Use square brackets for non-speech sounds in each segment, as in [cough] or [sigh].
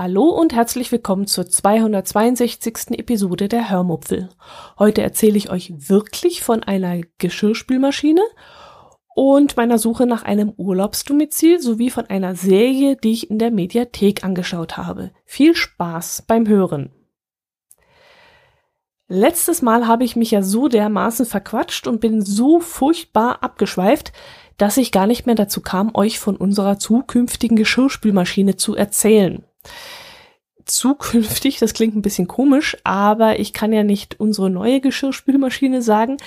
Hallo und herzlich willkommen zur 262. Episode der Hörmupfel. Heute erzähle ich euch wirklich von einer Geschirrspülmaschine und meiner Suche nach einem Urlaubsdomizil sowie von einer Serie, die ich in der Mediathek angeschaut habe. Viel Spaß beim Hören. Letztes Mal habe ich mich ja so dermaßen verquatscht und bin so furchtbar abgeschweift, dass ich gar nicht mehr dazu kam, euch von unserer zukünftigen Geschirrspülmaschine zu erzählen zukünftig, das klingt ein bisschen komisch, aber ich kann ja nicht unsere neue Geschirrspülmaschine sagen,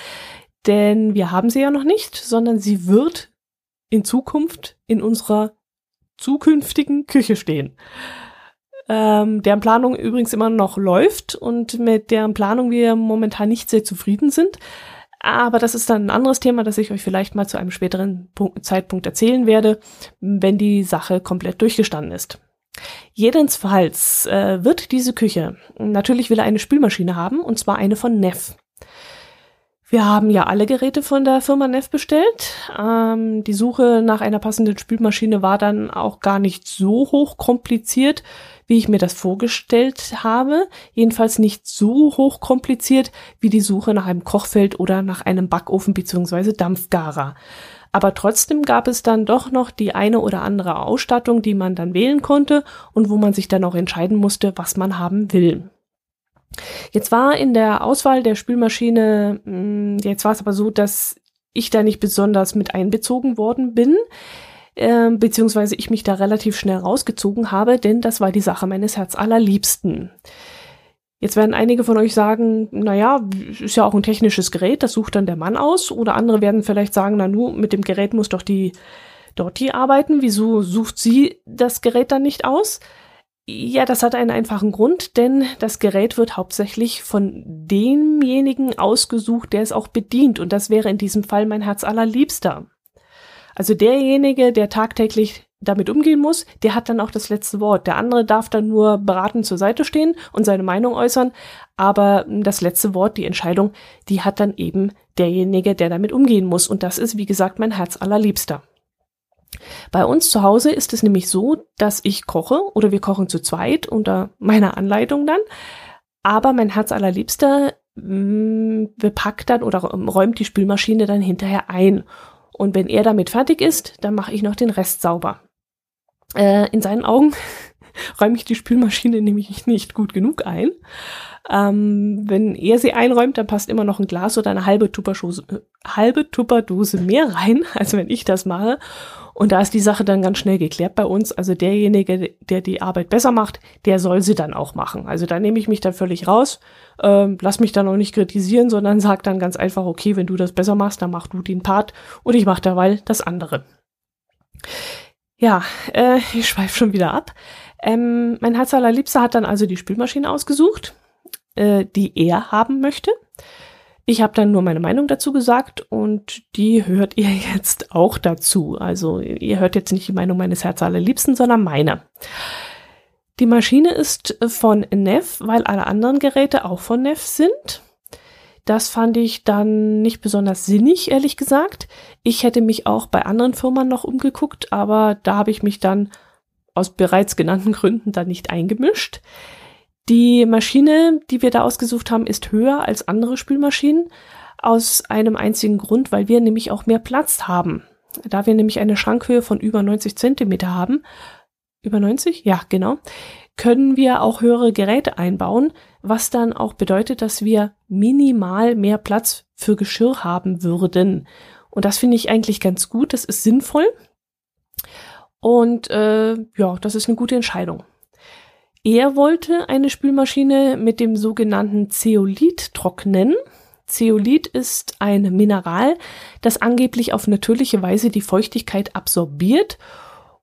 denn wir haben sie ja noch nicht, sondern sie wird in Zukunft in unserer zukünftigen Küche stehen. Ähm, deren Planung übrigens immer noch läuft und mit deren Planung wir momentan nicht sehr zufrieden sind. Aber das ist dann ein anderes Thema, das ich euch vielleicht mal zu einem späteren Punkt, Zeitpunkt erzählen werde, wenn die Sache komplett durchgestanden ist. Jedenfalls äh, wird diese Küche, natürlich will er eine Spülmaschine haben, und zwar eine von Neff. Wir haben ja alle Geräte von der Firma Neff bestellt. Ähm, die Suche nach einer passenden Spülmaschine war dann auch gar nicht so hoch kompliziert, wie ich mir das vorgestellt habe. Jedenfalls nicht so hoch kompliziert wie die Suche nach einem Kochfeld oder nach einem Backofen bzw. Dampfgarer. Aber trotzdem gab es dann doch noch die eine oder andere Ausstattung, die man dann wählen konnte und wo man sich dann auch entscheiden musste, was man haben will. Jetzt war in der Auswahl der Spülmaschine, hm, jetzt war es aber so, dass ich da nicht besonders mit einbezogen worden bin, äh, beziehungsweise ich mich da relativ schnell rausgezogen habe, denn das war die Sache meines Herzallerliebsten. Jetzt werden einige von euch sagen, naja, ist ja auch ein technisches Gerät, das sucht dann der Mann aus. Oder andere werden vielleicht sagen, na nur, mit dem Gerät muss doch die Dottie arbeiten. Wieso sucht sie das Gerät dann nicht aus? Ja, das hat einen einfachen Grund, denn das Gerät wird hauptsächlich von demjenigen ausgesucht, der es auch bedient. Und das wäre in diesem Fall mein Herz allerliebster. Also derjenige, der tagtäglich damit umgehen muss, der hat dann auch das letzte Wort. Der andere darf dann nur beratend zur Seite stehen und seine Meinung äußern, aber das letzte Wort, die Entscheidung, die hat dann eben derjenige, der damit umgehen muss. Und das ist, wie gesagt, mein Herz allerliebster. Bei uns zu Hause ist es nämlich so, dass ich koche oder wir kochen zu zweit unter meiner Anleitung dann. Aber mein Herz allerliebster mm, bepackt dann oder räumt die Spülmaschine dann hinterher ein. Und wenn er damit fertig ist, dann mache ich noch den Rest sauber. Äh, in seinen Augen [laughs] räume ich die Spülmaschine nämlich nicht gut genug ein. Ähm, wenn er sie einräumt, dann passt immer noch ein Glas oder eine halbe äh, halbe Tupperdose mehr rein, [laughs] als wenn ich das mache. Und da ist die Sache dann ganz schnell geklärt bei uns. Also derjenige, der die Arbeit besser macht, der soll sie dann auch machen. Also da nehme ich mich dann völlig raus, ähm, lass mich dann auch nicht kritisieren, sondern sag dann ganz einfach, okay, wenn du das besser machst, dann mach du den Part und ich mache derweil das andere. Ja, äh, ich schweife schon wieder ab. Ähm, mein Herz allerliebster hat dann also die Spülmaschine ausgesucht, äh, die er haben möchte. Ich habe dann nur meine Meinung dazu gesagt und die hört ihr [laughs] jetzt auch dazu. Also ihr hört jetzt nicht die Meinung meines Herz allerliebsten, sondern meine. Die Maschine ist von Neff, weil alle anderen Geräte auch von Neff sind. Das fand ich dann nicht besonders sinnig, ehrlich gesagt. Ich hätte mich auch bei anderen Firmen noch umgeguckt, aber da habe ich mich dann aus bereits genannten Gründen dann nicht eingemischt. Die Maschine, die wir da ausgesucht haben, ist höher als andere Spülmaschinen aus einem einzigen Grund, weil wir nämlich auch mehr Platz haben. Da wir nämlich eine Schrankhöhe von über 90 Zentimeter haben, über 90? Ja, genau, können wir auch höhere Geräte einbauen, was dann auch bedeutet, dass wir minimal mehr Platz für Geschirr haben würden. Und das finde ich eigentlich ganz gut, das ist sinnvoll. Und äh, ja, das ist eine gute Entscheidung. Er wollte eine Spülmaschine mit dem sogenannten Zeolit trocknen. Zeolit ist ein Mineral, das angeblich auf natürliche Weise die Feuchtigkeit absorbiert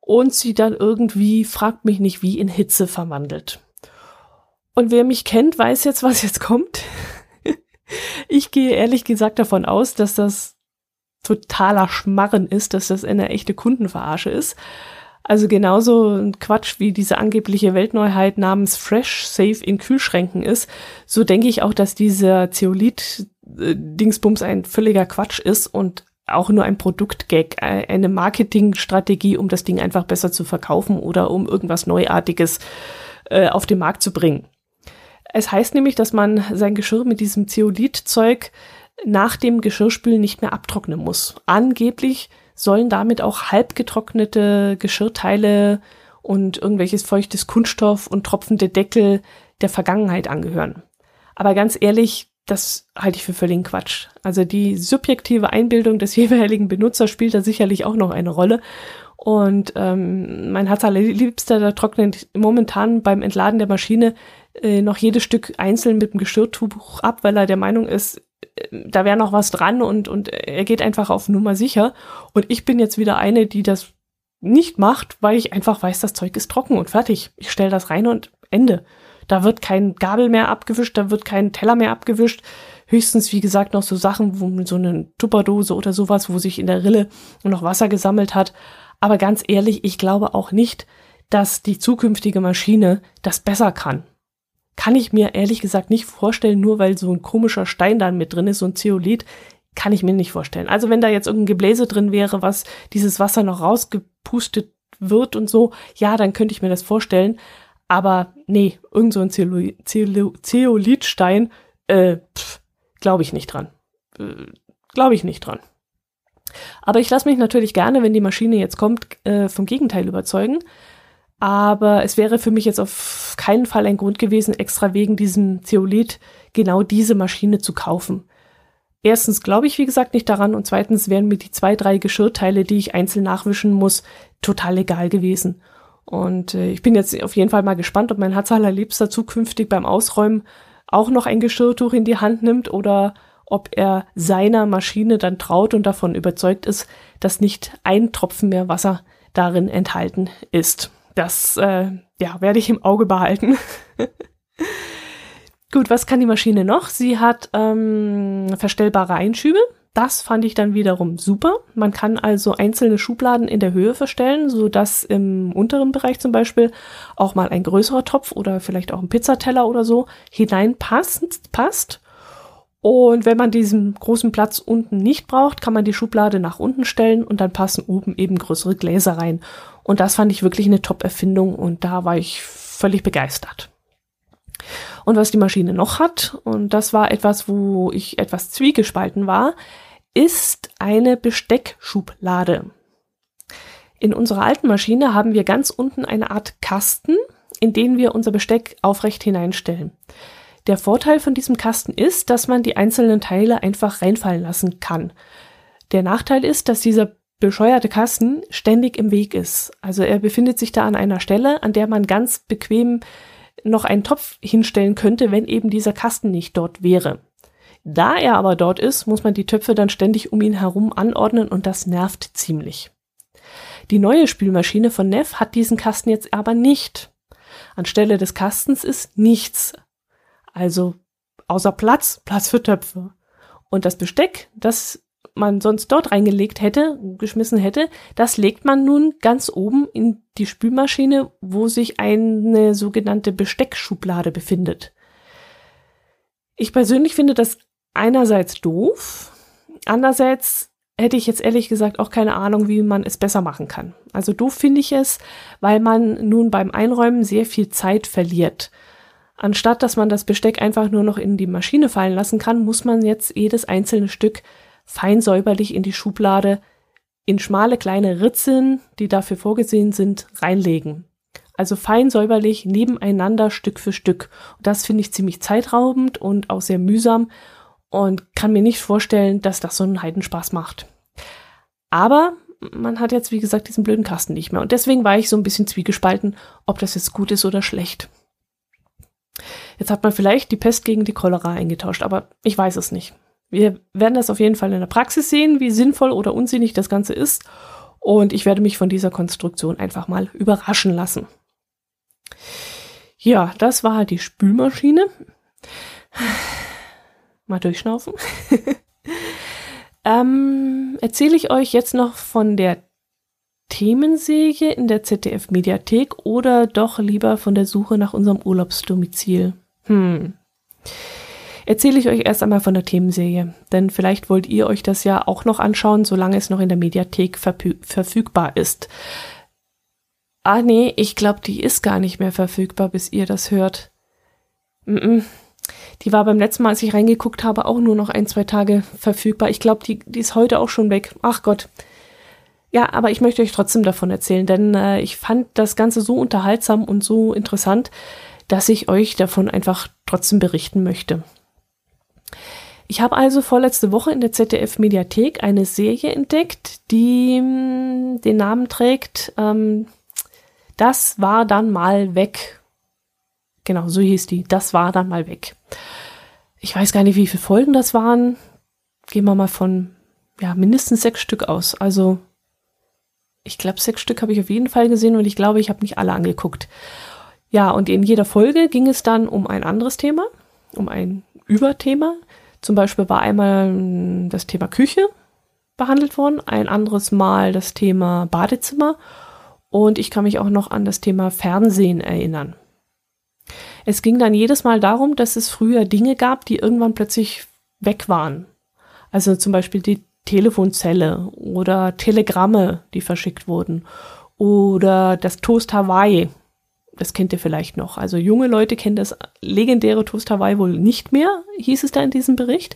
und sie dann irgendwie, fragt mich nicht wie, in Hitze verwandelt. Und wer mich kennt, weiß jetzt, was jetzt kommt. [laughs] ich gehe ehrlich gesagt davon aus, dass das totaler Schmarren ist, dass das eine echte Kundenverarsche ist. Also genauso ein Quatsch wie diese angebliche Weltneuheit namens Fresh Safe in Kühlschränken ist, so denke ich auch, dass dieser Zeolit-Dingsbums ein völliger Quatsch ist und auch nur ein Produktgag, äh, eine Marketingstrategie, um das Ding einfach besser zu verkaufen oder um irgendwas Neuartiges äh, auf den Markt zu bringen. Es heißt nämlich, dass man sein Geschirr mit diesem Zeolit-Zeug nach dem Geschirrspülen nicht mehr abtrocknen muss. Angeblich sollen damit auch halbgetrocknete Geschirrteile und irgendwelches feuchtes Kunststoff und tropfende Deckel der Vergangenheit angehören. Aber ganz ehrlich, das halte ich für völligen Quatsch. Also die subjektive Einbildung des [laughs] jeweiligen Benutzers spielt da sicherlich auch noch eine Rolle. Und ähm, mein Herz allerliebster, da trocknet momentan beim Entladen der Maschine äh, noch jedes Stück einzeln mit dem Geschirrtuch ab, weil er der Meinung ist, da wäre noch was dran und, und er geht einfach auf Nummer sicher. Und ich bin jetzt wieder eine, die das nicht macht, weil ich einfach weiß, das Zeug ist trocken und fertig. Ich stelle das rein und Ende. Da wird kein Gabel mehr abgewischt, da wird kein Teller mehr abgewischt. Höchstens, wie gesagt, noch so Sachen, wo mit so eine Tupperdose oder sowas, wo sich in der Rille noch Wasser gesammelt hat. Aber ganz ehrlich, ich glaube auch nicht, dass die zukünftige Maschine das besser kann kann ich mir ehrlich gesagt nicht vorstellen, nur weil so ein komischer Stein dann mit drin ist, so ein Zeolit, kann ich mir nicht vorstellen. Also wenn da jetzt irgendein Gebläse drin wäre, was dieses Wasser noch rausgepustet wird und so, ja, dann könnte ich mir das vorstellen. Aber nee, irgend so ein Zeolitstein, äh, glaube ich nicht dran. Äh, glaube ich nicht dran. Aber ich lasse mich natürlich gerne, wenn die Maschine jetzt kommt, äh, vom Gegenteil überzeugen. Aber es wäre für mich jetzt auf keinen Fall ein Grund gewesen, extra wegen diesem Zeolit genau diese Maschine zu kaufen. Erstens glaube ich, wie gesagt, nicht daran und zweitens wären mir die zwei, drei Geschirrteile, die ich einzeln nachwischen muss, total egal gewesen. Und äh, ich bin jetzt auf jeden Fall mal gespannt, ob mein Herz allerliebster zukünftig beim Ausräumen auch noch ein Geschirrtuch in die Hand nimmt oder ob er seiner Maschine dann traut und davon überzeugt ist, dass nicht ein Tropfen mehr Wasser darin enthalten ist. Das äh, ja, werde ich im Auge behalten. [laughs] Gut, was kann die Maschine noch? Sie hat ähm, verstellbare Einschübe. Das fand ich dann wiederum super. Man kann also einzelne Schubladen in der Höhe verstellen, so dass im unteren Bereich zum Beispiel auch mal ein größerer Topf oder vielleicht auch ein Pizzateller oder so hineinpasst. Passt. Und wenn man diesen großen Platz unten nicht braucht, kann man die Schublade nach unten stellen und dann passen oben eben größere Gläser rein. Und das fand ich wirklich eine Top-Erfindung und da war ich völlig begeistert. Und was die Maschine noch hat, und das war etwas, wo ich etwas zwiegespalten war, ist eine Besteckschublade. In unserer alten Maschine haben wir ganz unten eine Art Kasten, in den wir unser Besteck aufrecht hineinstellen. Der Vorteil von diesem Kasten ist, dass man die einzelnen Teile einfach reinfallen lassen kann. Der Nachteil ist, dass dieser bescheuerte Kasten ständig im Weg ist. Also er befindet sich da an einer Stelle, an der man ganz bequem noch einen Topf hinstellen könnte, wenn eben dieser Kasten nicht dort wäre. Da er aber dort ist, muss man die Töpfe dann ständig um ihn herum anordnen und das nervt ziemlich. Die neue Spülmaschine von Neff hat diesen Kasten jetzt aber nicht. Anstelle des Kastens ist nichts. Also außer Platz, Platz für Töpfe. Und das Besteck, das man sonst dort reingelegt hätte, geschmissen hätte, das legt man nun ganz oben in die Spülmaschine, wo sich eine sogenannte Besteckschublade befindet. Ich persönlich finde das einerseits doof, andererseits hätte ich jetzt ehrlich gesagt auch keine Ahnung, wie man es besser machen kann. Also doof finde ich es, weil man nun beim Einräumen sehr viel Zeit verliert. Anstatt dass man das Besteck einfach nur noch in die Maschine fallen lassen kann, muss man jetzt jedes einzelne Stück fein säuberlich in die Schublade in schmale kleine Ritzen, die dafür vorgesehen sind, reinlegen. Also fein säuberlich nebeneinander Stück für Stück. Und das finde ich ziemlich zeitraubend und auch sehr mühsam und kann mir nicht vorstellen, dass das so einen Heidenspaß macht. Aber man hat jetzt, wie gesagt, diesen blöden Kasten nicht mehr. Und deswegen war ich so ein bisschen zwiegespalten, ob das jetzt gut ist oder schlecht. Jetzt hat man vielleicht die Pest gegen die Cholera eingetauscht, aber ich weiß es nicht. Wir werden das auf jeden Fall in der Praxis sehen, wie sinnvoll oder unsinnig das Ganze ist. Und ich werde mich von dieser Konstruktion einfach mal überraschen lassen. Ja, das war die Spülmaschine. Mal durchschnaufen. [laughs] ähm, erzähle ich euch jetzt noch von der Themenserie in der ZDF-Mediathek oder doch lieber von der Suche nach unserem Urlaubsdomizil? Hm. Erzähle ich euch erst einmal von der Themenserie, denn vielleicht wollt ihr euch das ja auch noch anschauen, solange es noch in der Mediathek verfügbar ist. Ah nee, ich glaube, die ist gar nicht mehr verfügbar, bis ihr das hört. Mm -mm. Die war beim letzten Mal, als ich reingeguckt habe, auch nur noch ein, zwei Tage verfügbar. Ich glaube, die, die ist heute auch schon weg. Ach Gott. Ja, aber ich möchte euch trotzdem davon erzählen, denn äh, ich fand das Ganze so unterhaltsam und so interessant, dass ich euch davon einfach trotzdem berichten möchte. Ich habe also vorletzte Woche in der ZDF Mediathek eine Serie entdeckt, die hm, den Namen trägt ähm, Das war dann mal weg. Genau, so hieß die. Das war dann mal weg. Ich weiß gar nicht, wie viele Folgen das waren. Gehen wir mal von ja, mindestens sechs Stück aus. Also ich glaube, sechs Stück habe ich auf jeden Fall gesehen und ich glaube, ich habe nicht alle angeguckt. Ja, und in jeder Folge ging es dann um ein anderes Thema, um ein Überthema. Zum Beispiel war einmal hm, das Thema Küche behandelt worden, ein anderes Mal das Thema Badezimmer und ich kann mich auch noch an das Thema Fernsehen erinnern. Es ging dann jedes Mal darum, dass es früher Dinge gab, die irgendwann plötzlich weg waren. Also zum Beispiel die Telefonzelle oder Telegramme, die verschickt wurden oder das Toast Hawaii. Das kennt ihr vielleicht noch. Also junge Leute kennen das legendäre Toast Hawaii wohl nicht mehr, hieß es da in diesem Bericht.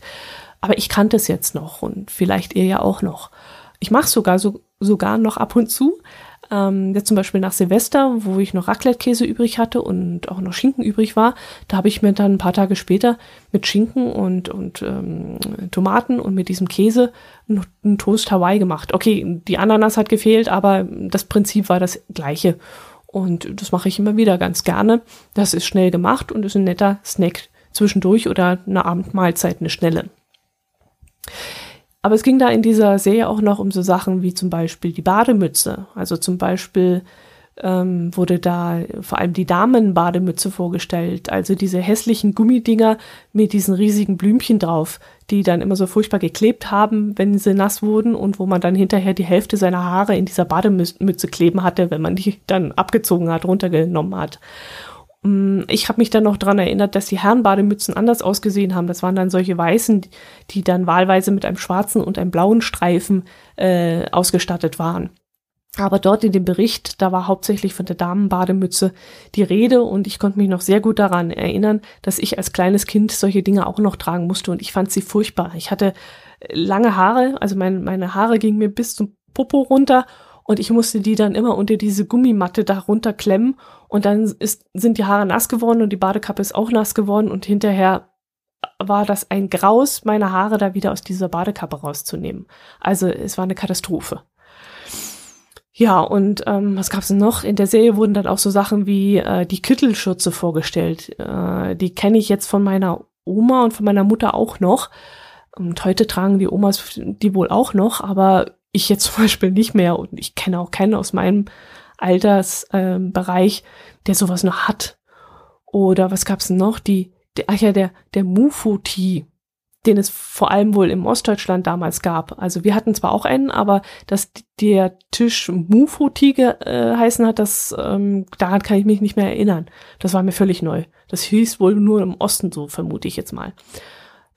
Aber ich kannte es jetzt noch und vielleicht ihr ja auch noch. Ich mache sogar so, sogar noch ab und zu. Ähm, jetzt zum Beispiel nach Silvester, wo ich noch Raclette-Käse übrig hatte und auch noch Schinken übrig war, da habe ich mir dann ein paar Tage später mit Schinken und, und ähm, Tomaten und mit diesem Käse einen Toast Hawaii gemacht. Okay, die Ananas hat gefehlt, aber das Prinzip war das gleiche. Und das mache ich immer wieder ganz gerne. Das ist schnell gemacht und ist ein netter Snack zwischendurch oder eine Abendmahlzeit, eine schnelle. Aber es ging da in dieser Serie auch noch um so Sachen wie zum Beispiel die Bademütze. Also zum Beispiel ähm, wurde da vor allem die Damenbademütze vorgestellt. Also diese hässlichen Gummidinger mit diesen riesigen Blümchen drauf, die dann immer so furchtbar geklebt haben, wenn sie nass wurden und wo man dann hinterher die Hälfte seiner Haare in dieser Bademütze kleben hatte, wenn man die dann abgezogen hat, runtergenommen hat. Mm, ich habe mich dann noch dran erinnert, dass die Herrenbademützen anders ausgesehen haben. Das waren dann solche weißen, die dann wahlweise mit einem schwarzen und einem blauen Streifen äh, ausgestattet waren. Aber dort in dem Bericht, da war hauptsächlich von der Damenbademütze die Rede und ich konnte mich noch sehr gut daran erinnern, dass ich als kleines Kind solche Dinge auch noch tragen musste und ich fand sie furchtbar. Ich hatte lange Haare, also mein, meine Haare gingen mir bis zum Popo runter und ich musste die dann immer unter diese Gummimatte da runterklemmen und dann ist, sind die Haare nass geworden und die Badekappe ist auch nass geworden und hinterher war das ein Graus, meine Haare da wieder aus dieser Badekappe rauszunehmen. Also es war eine Katastrophe. Ja, und ähm, was gab's noch? In der Serie wurden dann auch so Sachen wie äh, die Kittelschürze vorgestellt. Äh, die kenne ich jetzt von meiner Oma und von meiner Mutter auch noch. Und heute tragen die Omas die wohl auch noch, aber ich jetzt [laughs] zum Beispiel nicht mehr und ich kenne auch keinen aus meinem Altersbereich, äh, der sowas noch hat. Oder was gab's noch? Die, der, ach ja, der, der Mufuti, den es vor allem wohl im Ostdeutschland damals gab. Also wir hatten zwar auch einen, aber dass der Tisch Mufuti äh, heißen hat, das ähm, daran kann ich mich nicht mehr erinnern. Das war mir völlig neu. Das hieß wohl nur im Osten so, vermute ich jetzt mal.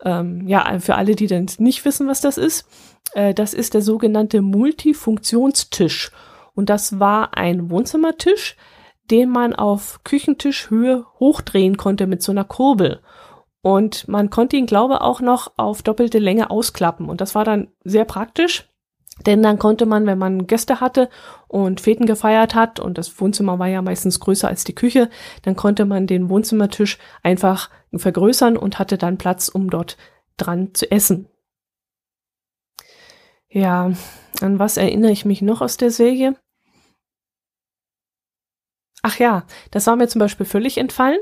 Ähm, ja, für alle, die dann nicht wissen, was das ist, äh, das ist der sogenannte Multifunktionstisch. Und das war ein Wohnzimmertisch, den man auf Küchentischhöhe hochdrehen konnte mit so einer Kurbel. Und man konnte ihn, glaube auch noch auf doppelte Länge ausklappen. Und das war dann sehr praktisch, denn dann konnte man, wenn man Gäste hatte und Feten gefeiert hat, und das Wohnzimmer war ja meistens größer als die Küche, dann konnte man den Wohnzimmertisch einfach vergrößern und hatte dann Platz, um dort dran zu essen. Ja, an was erinnere ich mich noch aus der Serie? Ach ja, das war mir zum Beispiel völlig entfallen.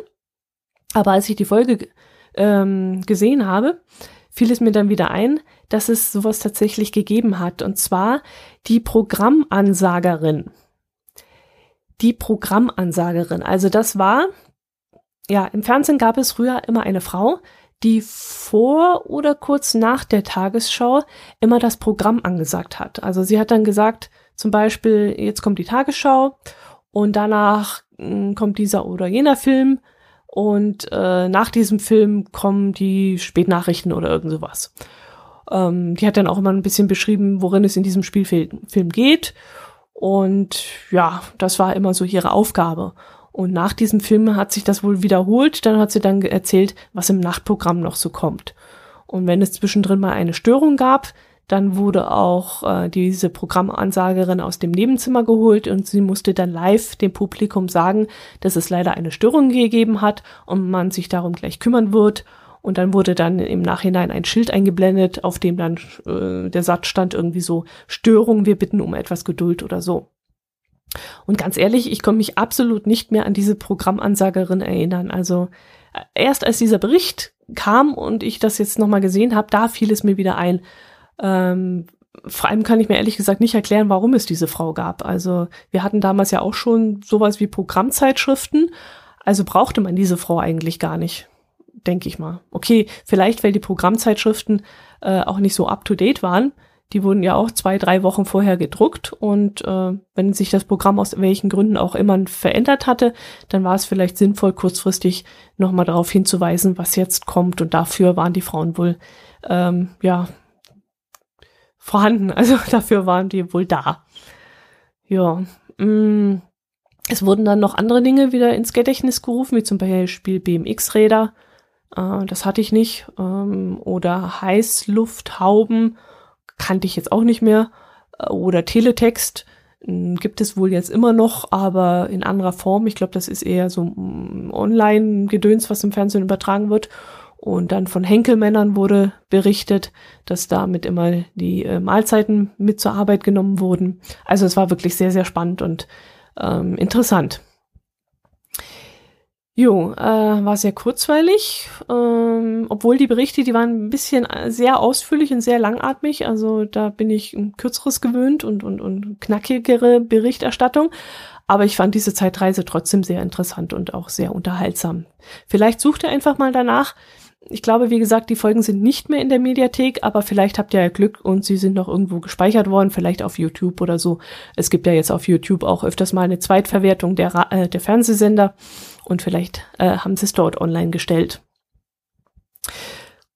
Aber als ich die Folge ähm, gesehen habe, fiel es mir dann wieder ein, dass es sowas tatsächlich gegeben hat. Und zwar die Programmansagerin. Die Programmansagerin. Also das war, ja, im Fernsehen gab es früher immer eine Frau, die vor oder kurz nach der Tagesschau immer das Programm angesagt hat. Also sie hat dann gesagt, zum Beispiel, jetzt kommt die Tagesschau und danach hm, kommt dieser oder jener Film und äh, nach diesem Film kommen die Spätnachrichten oder irgend sowas. Ähm, die hat dann auch immer ein bisschen beschrieben, worin es in diesem Spielfilm Film geht. Und ja, das war immer so ihre Aufgabe. Und nach diesem Film hat sich das wohl wiederholt. Dann hat sie dann erzählt, was im Nachtprogramm noch so kommt. Und wenn es zwischendrin mal eine Störung gab, dann wurde auch äh, diese Programmansagerin aus dem Nebenzimmer geholt und sie musste dann live dem Publikum sagen, dass es leider eine Störung gegeben hat und man sich darum gleich kümmern wird. Und dann wurde dann im Nachhinein ein Schild eingeblendet, auf dem dann äh, der Satz stand irgendwie so Störung, wir bitten um etwas Geduld oder so. Und ganz ehrlich, ich komme mich absolut nicht mehr an diese Programmansagerin erinnern. Also äh, erst als dieser Bericht kam und ich das jetzt nochmal gesehen habe, da fiel es mir wieder ein. Ähm, vor allem kann ich mir ehrlich gesagt nicht erklären, warum es diese Frau gab. Also wir hatten damals ja auch schon sowas wie Programmzeitschriften. Also brauchte man diese Frau eigentlich gar nicht, denke ich mal. Okay, vielleicht weil die Programmzeitschriften äh, auch nicht so up-to-date waren. Die wurden ja auch zwei, drei Wochen vorher gedruckt und äh, wenn sich das Programm aus welchen Gründen auch immer verändert hatte, dann war es vielleicht sinnvoll, kurzfristig nochmal darauf hinzuweisen, was jetzt kommt und dafür waren die Frauen wohl, ähm, ja, vorhanden. [laughs] Also dafür waren die wohl da. Ja. Mm, es wurden dann noch andere Dinge wieder ins Gedächtnis gerufen, wie zum Beispiel BMX-Räder. Äh, das hatte ich nicht. Ähm, oder Heißlufthauben kannte ich jetzt auch nicht mehr. Äh, oder Teletext hm, gibt es wohl jetzt immer noch, aber in anderer Form. Ich glaube, das ist eher so hm, Online-Gedöns, was im Fernsehen übertragen wird. Und dann von Henkelmännern wurde berichtet, dass damit immer die äh, Mahlzeiten mit zur Arbeit genommen wurden. Also es war wirklich sehr, sehr spannend und ähm, interessant. Jo, äh, war sehr kurzweilig, ähm, obwohl die Berichte, die waren ein bisschen äh, sehr ausführlich und sehr langatmig. Also da bin ich ein kürzeres gewöhnt und, und, und knackigere Berichterstattung. Aber ich fand diese Zeitreise trotzdem sehr interessant und auch sehr unterhaltsam. Vielleicht sucht ihr einfach mal danach. Ich glaube, wie gesagt, die Folgen sind nicht mehr in der Mediathek, aber vielleicht habt ihr ja Glück und sie sind noch irgendwo gespeichert worden, vielleicht auf YouTube oder so. Es gibt ja jetzt auf YouTube auch öfters mal eine Zweitverwertung der, äh, der Fernsehsender und vielleicht äh, haben sie es dort online gestellt.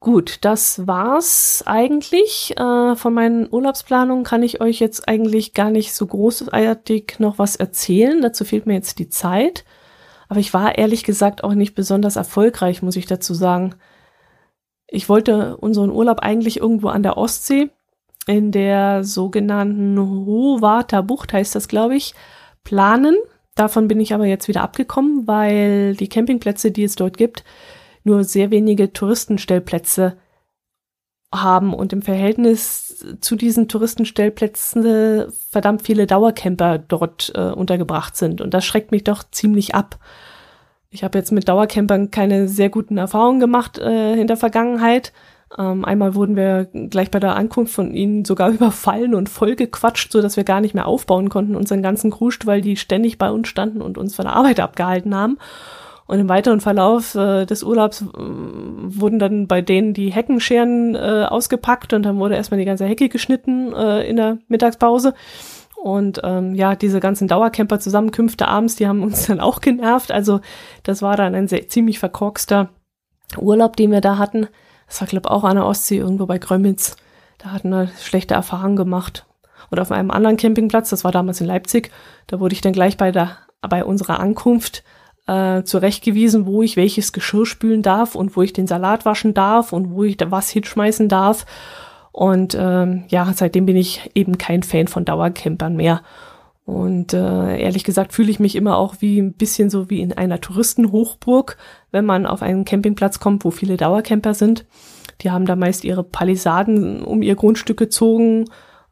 Gut, das war's eigentlich. Äh, von meinen Urlaubsplanungen kann ich euch jetzt eigentlich gar nicht so großartig noch was erzählen. Dazu fehlt mir jetzt die Zeit. Aber ich war ehrlich gesagt auch nicht besonders erfolgreich, muss ich dazu sagen. Ich wollte unseren Urlaub eigentlich irgendwo an der Ostsee, in der sogenannten Hohwarter Bucht heißt das, glaube ich, planen. Davon bin ich aber jetzt wieder abgekommen, weil die Campingplätze, die es dort gibt, nur sehr wenige Touristenstellplätze haben und im Verhältnis zu diesen Touristenstellplätzen verdammt viele Dauercamper dort äh, untergebracht sind. Und das schreckt mich doch ziemlich ab. Ich habe jetzt mit Dauercampern keine sehr guten Erfahrungen gemacht äh, in der Vergangenheit. Ähm, einmal wurden wir gleich bei der Ankunft von ihnen sogar [laughs] überfallen und vollgequatscht, so dass wir gar nicht mehr aufbauen konnten, unseren ganzen Kruscht, weil die ständig bei uns standen und uns von der Arbeit abgehalten haben. Und im weiteren Verlauf äh, des Urlaubs äh, wurden dann bei denen die Heckenscheren äh, ausgepackt und dann wurde erstmal die ganze Hecke geschnitten äh, in der Mittagspause. Und ähm, ja, diese ganzen Dauercamper-Zusammenkünfte abends, die haben uns [laughs] dann auch genervt. Also das war dann ein sehr, ziemlich verkorkster Urlaub, den wir da hatten. Das war, glaube auch an der Ostsee, irgendwo bei Grömitz. Da hatten wir schlechte Erfahrungen gemacht. Und auf einem anderen Campingplatz, das war damals in Leipzig, da wurde ich dann gleich bei, der, bei unserer Ankunft äh, zurechtgewiesen, wo ich welches Geschirr spülen darf und wo ich den Salat waschen darf und wo ich da was hinschmeißen darf. Und ähm, ja, seitdem bin ich eben kein Fan von Dauercampern mehr. Und äh, ehrlich gesagt fühle ich mich immer auch wie ein bisschen so wie in einer Touristenhochburg, wenn man auf einen Campingplatz kommt, wo viele Dauercamper sind. Die haben da meist ihre Palisaden um ihr Grundstück gezogen,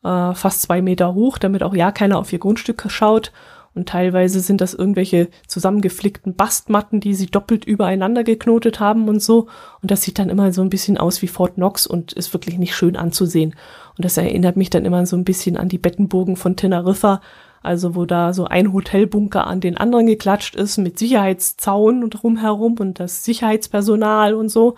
äh, fast zwei Meter hoch, damit auch ja keiner auf ihr Grundstück schaut. Und teilweise sind das irgendwelche zusammengeflickten Bastmatten, die sie doppelt übereinander geknotet haben und so. Und das sieht dann immer so ein bisschen aus wie Fort Knox und ist wirklich nicht schön anzusehen. Und das erinnert mich dann immer so ein bisschen an die Bettenburgen von Teneriffa, also wo da so ein Hotelbunker an den anderen geklatscht ist mit Sicherheitszaun und drumherum und das Sicherheitspersonal und so.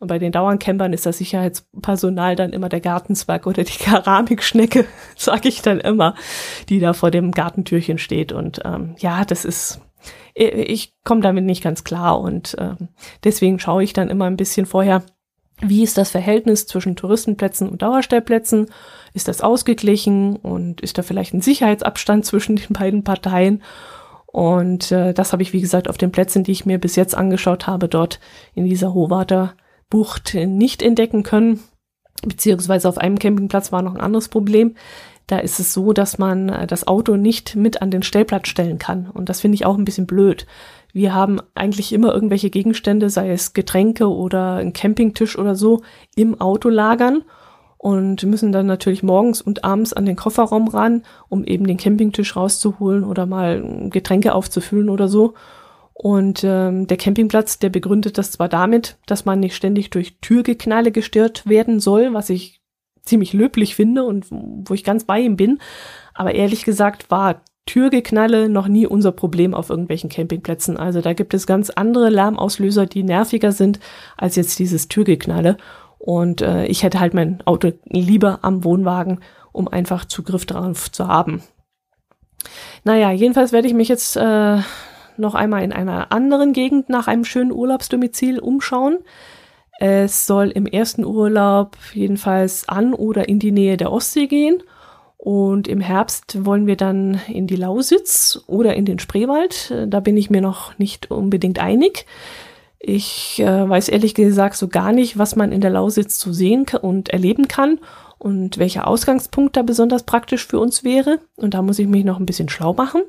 Und bei den Dauerncampern ist das Sicherheitspersonal dann immer der Gartenzwerg oder die [laughs] Keramikschnecke, sage ich dann immer, die da vor dem Gartentürchen steht. Und ähm, ja, das ist, ich komme damit nicht ganz klar und ähm, deswegen schaue ich dann immer ein bisschen vorher, wie ist das Verhältnis zwischen Touristenplätzen und Dauerstellplätzen? Ist das ausgeglichen und ist da vielleicht ein Sicherheitsabstand zwischen den beiden Parteien? Und äh, das habe ich, wie gesagt, auf den Plätzen, die ich mir bis jetzt angeschaut habe, dort in dieser Hohwarter Bucht nicht entdecken können. Beziehungsweise auf einem Campingplatz war noch ein anderes Problem. Da ist es so, dass man äh, das Auto nicht mit an den Stellplatz stellen kann. Und das finde ich auch ein bisschen blöd. Wir haben eigentlich immer irgendwelche Gegenstände, sei es Getränke oder ein Campingtisch oder so, im Auto lagern und müssen dann natürlich morgens und abends an den Kofferraum ran, um eben den Campingtisch rauszuholen oder mal Getränke aufzufüllen oder so. Und ähm, der Campingplatz, der begründet das zwar damit, dass man nicht ständig durch Türgeknalle gestört werden soll, was ich ziemlich löblich finde und wo ich ganz bei ihm bin. Aber ehrlich gesagt war Türgeknalle noch nie unser Problem auf irgendwelchen Campingplätzen. Also da gibt es ganz andere Lärmauslöser, die nerviger sind als jetzt dieses Türgeknalle. Und äh, ich hätte halt mein Auto lieber am Wohnwagen, um einfach Zugriff darauf zu haben. Naja, jedenfalls werde ich mich jetzt äh, noch einmal in einer anderen Gegend nach einem schönen Urlaubsdomizil umschauen. Es soll im ersten Urlaub jedenfalls an oder in die Nähe der Ostsee gehen. Und im Herbst wollen wir dann in die Lausitz oder in den Spreewald. Da bin ich mir noch nicht unbedingt einig. Ich äh, weiß ehrlich gesagt so gar nicht, was man in der Lausitz zu sehen und erleben kann und welcher Ausgangspunkt da besonders praktisch für uns wäre. Und da muss ich mich noch ein bisschen schlau machen.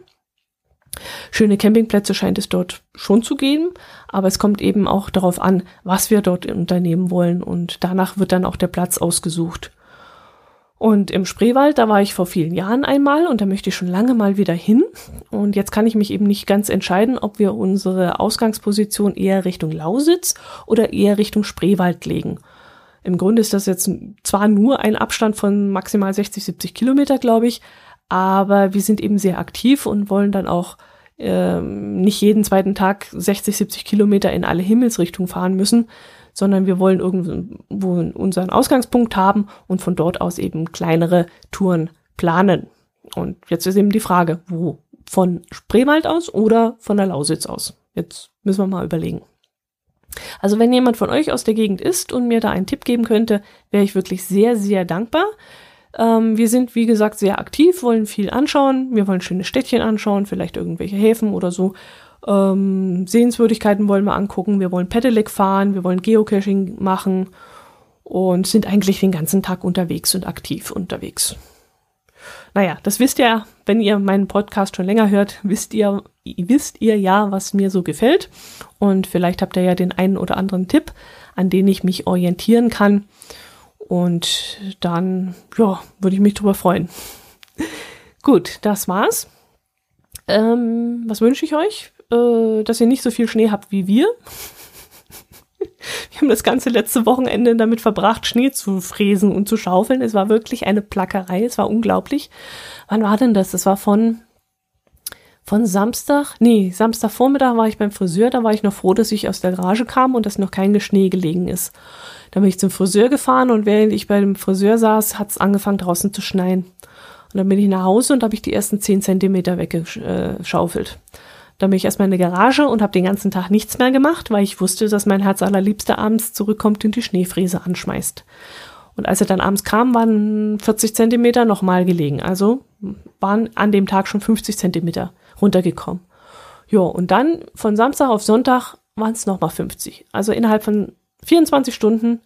Schöne Campingplätze scheint es dort schon zu geben, aber es kommt eben auch darauf an, was wir dort unternehmen wollen und danach wird dann auch der Platz ausgesucht. Und im Spreewald, da war ich vor vielen Jahren einmal und da möchte ich schon lange mal wieder hin. Und jetzt kann ich mich eben nicht ganz entscheiden, ob wir unsere Ausgangsposition eher Richtung Lausitz oder eher Richtung Spreewald legen. Im Grunde ist das jetzt zwar nur ein Abstand von maximal 60, 70 Kilometer, glaube ich, aber wir sind eben sehr aktiv und wollen dann auch ähm, nicht jeden zweiten Tag 60, 70 Kilometer in alle Himmelsrichtungen fahren müssen, sondern wir wollen irgendwo unseren Ausgangspunkt haben und von dort aus eben kleinere Touren planen. Und jetzt ist eben die Frage, wo? Von Spreewald aus oder von der Lausitz aus? Jetzt müssen wir mal überlegen. Also wenn jemand von euch aus der Gegend ist und mir da einen Tipp geben könnte, wäre ich wirklich sehr, sehr dankbar. Ähm, wir sind, wie gesagt, sehr aktiv, wollen viel anschauen. Wir wollen schöne Städtchen anschauen, vielleicht irgendwelche Häfen oder so. Ähm, Sehenswürdigkeiten wollen wir angucken, wir wollen Pedelec fahren, wir wollen Geocaching machen und sind eigentlich den ganzen Tag unterwegs und aktiv unterwegs. Naja, das wisst ihr, wenn ihr meinen Podcast schon länger hört, wisst ihr, wisst ihr ja, was mir so gefällt. Und vielleicht habt ihr ja den einen oder anderen Tipp, an den ich mich orientieren kann. Und dann, ja, würde ich mich drüber freuen. [laughs] Gut, das war's. Ähm, was wünsche ich euch? äh, dass ihr nicht so viel Schnee habt wie wir. [laughs] Wir haben das ganze letzte Wochenende damit verbracht, Schnee zu fräsen und zu schaufeln. Es war wirklich eine Plackerei. Es war unglaublich. Wann war denn das? Das war von, von Samstag, nee, Samstagvormittag war ich beim Friseur. Da war ich noch froh, dass ich aus der Garage kam und dass noch kein Schnee gelegen ist. Da bin ich zum Friseur gefahren und während ich bei dem Friseur saß, hat es angefangen draußen zu schneien. Und dann bin ich nach Hause und habe ich die ersten zehn Zentimeter weggeschaufelt. Dann bin ich erstmal in der Garage und habe den ganzen Tag nichts mehr gemacht, weil ich wusste, dass mein Herz allerliebster abends zurückkommt und die Schneefräse anschmeißt. Und als er dann abends kam, waren 40 Zentimeter nochmal gelegen. Also waren an dem Tag schon 50 Zentimeter runtergekommen. Ja, und dann von Samstag auf Sonntag waren es nochmal 50. Also innerhalb von 24 Stunden,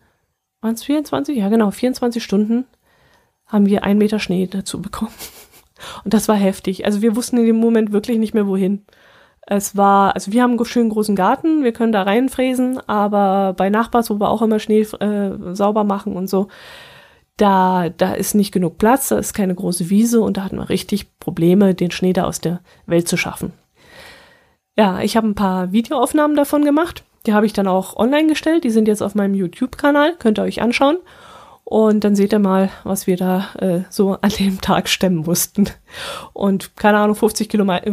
waren es 24? Ja, genau, 24 Stunden haben wir einen Meter Schnee dazu bekommen. [laughs] Und das war heftig. Also wir wussten in dem Moment wirklich nicht mehr wohin. Es war, also wir haben einen schönen großen Garten, wir können da reinfräsen, aber bei Nachbars, wo wir auch immer Schnee äh, sauber machen und so, da, da ist nicht genug Platz, da ist keine große Wiese und da hatten wir richtig Probleme, den Schnee da aus der Welt zu schaffen. Ja, ich habe ein paar Videoaufnahmen davon gemacht. Die habe ich dann auch online gestellt. Die sind jetzt auf meinem YouTube-Kanal. Könnt ihr euch anschauen. Und dann seht ihr mal, was wir da äh, so an dem Tag stemmen mussten. Und keine Ahnung, 50 Kilometer,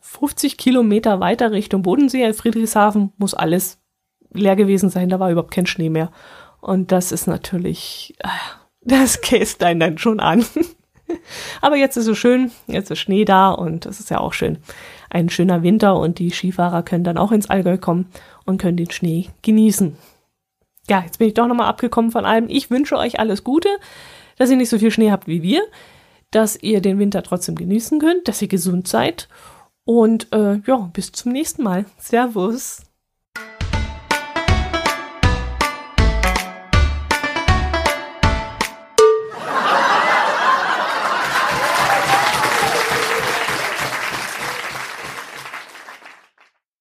50 Kilometer weiter Richtung Bodensee, Friedrichshafen, muss alles leer gewesen sein, da war überhaupt kein Schnee mehr. Und das ist natürlich, äh, das [laughs] käst einen dann schon an. [laughs] Aber jetzt ist es schön, jetzt ist Schnee da und es ist ja auch schön. Ein schöner Winter und die Skifahrer können dann auch ins Allgäu kommen und können den Schnee genießen. Ja, jetzt bin ich doch nochmal abgekommen von allem. Ich wünsche euch alles Gute, dass ihr nicht so viel Schnee habt wie wir, dass ihr den Winter trotzdem genießen könnt, dass ihr gesund seid und äh, ja, bis zum nächsten Mal. Servus.